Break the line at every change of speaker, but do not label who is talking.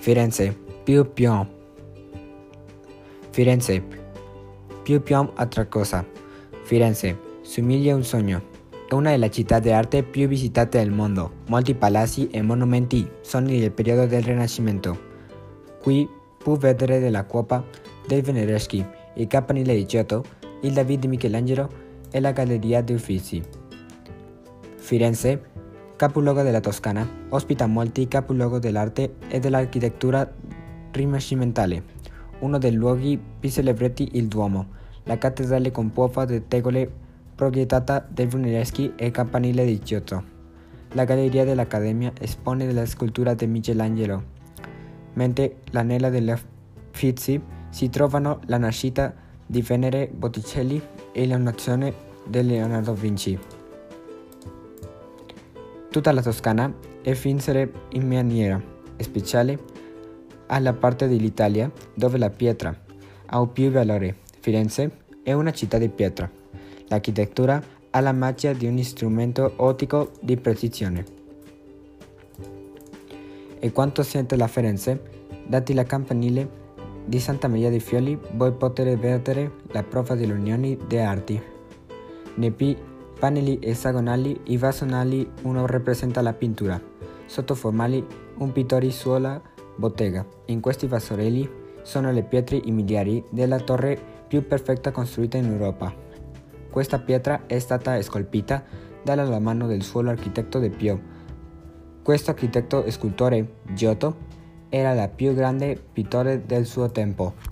Firenze, più più. Firenze, più più altra cosa. Firenze, somiglia un sogno. È una delle città d'arte più visitate del mondo. Molti palazzi e monumenti sono del periodo del Rinascimento. Qui può vedere della Coppa dei Venereschi, il Campanile di Giotto, il David di Michelangelo e la Galleria dei Uffizi. Firenze, capoluogo della Toscana, ospita molti capoluoghi dell'arte e dell'architettura rinascimentale. Uno dei luoghi più celebrati il Duomo, la cattedrale con popa di tegole proiettata dai Brunelleschi e il campanile di Giotto. La galleria dell'Accademia espone la scultura di Michelangelo, mentre l'anella degli Uffizi si trovano la nascita di Venere Botticelli e l'annuazione di Leonardo Vinci. Tutta la Toscana è vincere in maniera speciale alla parte dell'Italia dove la pietra ha più valore. Firenze è una città di pietra. L'architettura ha la magia di un strumento ottico di precisione. E quanto sente la Firenze, dati la campanile di Santa Maria dei Fioli, voi potete vedere la prova dell'unione delle arti. Nei pannelli esagonali e vasonali uno rappresenta la pittura, sotto formali un pittore sulla bottega. In questi vasorelli sono le pietre miliari della torre più perfetta costruita in Europa. Questa pietra è stata scolpita dalla mano del suo architetto De Pio. Questo architetto scultore, Giotto, era il più grande pittore del suo tempo.